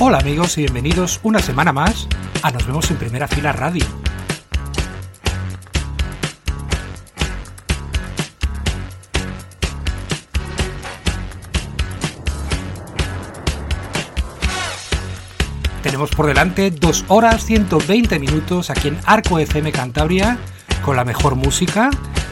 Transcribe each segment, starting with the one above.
Hola amigos y bienvenidos una semana más a Nos vemos en primera fila radio. Tenemos por delante 2 horas 120 minutos aquí en Arco FM Cantabria con la mejor música,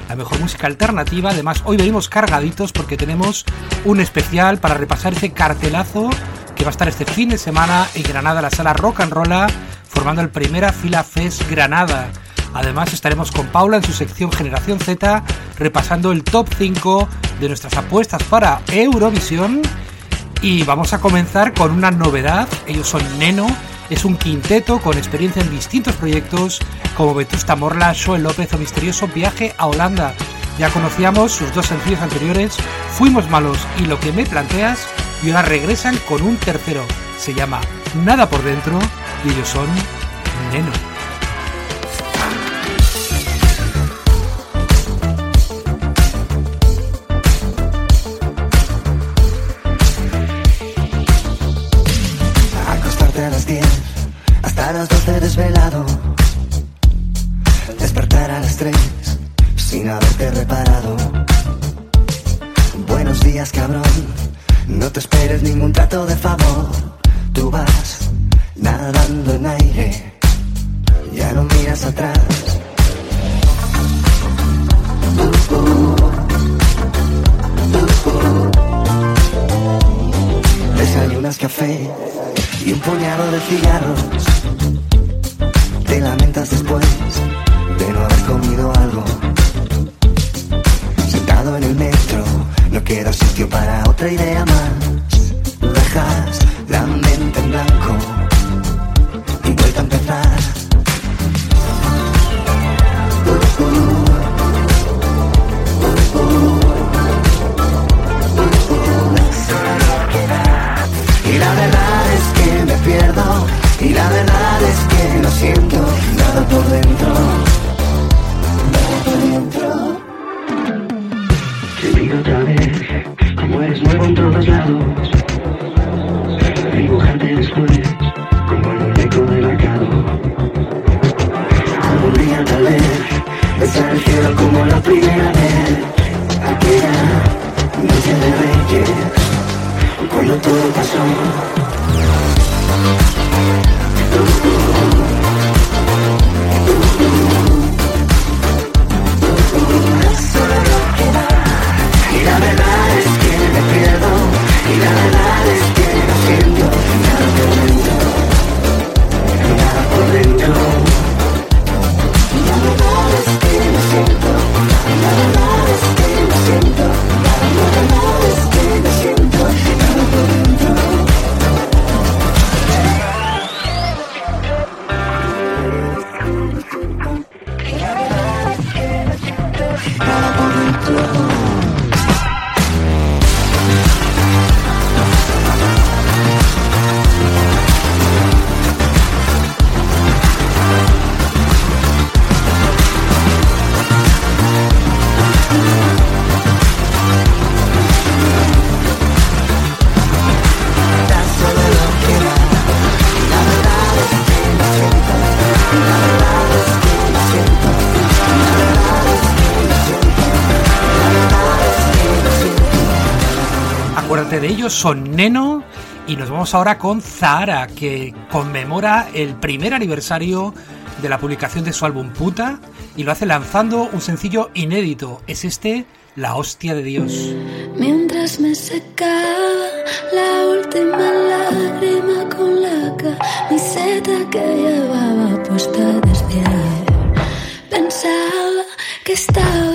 la mejor música alternativa. Además, hoy venimos cargaditos porque tenemos un especial para repasar ese cartelazo que va a estar este fin de semana en Granada, la sala Rock and Rolla, formando el Primera Fila Fest Granada. Además estaremos con Paula en su sección Generación Z, repasando el top 5 de nuestras apuestas para Eurovisión. Y vamos a comenzar con una novedad. Ellos son Neno, es un quinteto con experiencia en distintos proyectos como Vetusta Morla, Joel López o Misterioso Viaje a Holanda. Ya conocíamos sus dos sencillos anteriores, Fuimos Malos y Lo que me planteas, y ahora regresan con un tercero. Se llama Nada por dentro y ellos son Neno. Desvelado. Despertar a las 3 sin haberte reparado. Buenos días, cabrón. No te esperes ningún trato de favor. Tú vas nadando en aire. Ya no miras atrás. Desayunas café y un puñado de cigarros. Te lamentas después de no haber comido algo. Sentado en el metro, no queda sitio para otra idea más. Dibujarte después Como el muñeco de lacado Algún día tal vez Besar el cielo como la primera vez Aquella noche de reyes cuando todo pasó. Acuérdate de ellos, son Neno. Y nos vamos ahora con Zahara, que conmemora el primer aniversario de la publicación de su álbum Puta y lo hace lanzando un sencillo inédito. Es este, La hostia de Dios. Mientras me secaba la última lágrima con la camiseta que llevaba puesta desde ayer, pensaba que estaba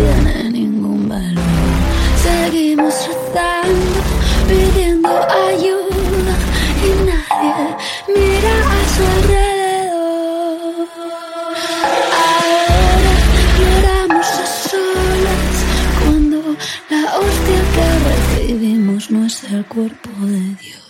tiene ningún valor. Seguimos rezando, pidiendo ayuda y nadie mira a su alrededor. Ahora lloramos a solas cuando la hostia que recibimos no es el cuerpo de Dios.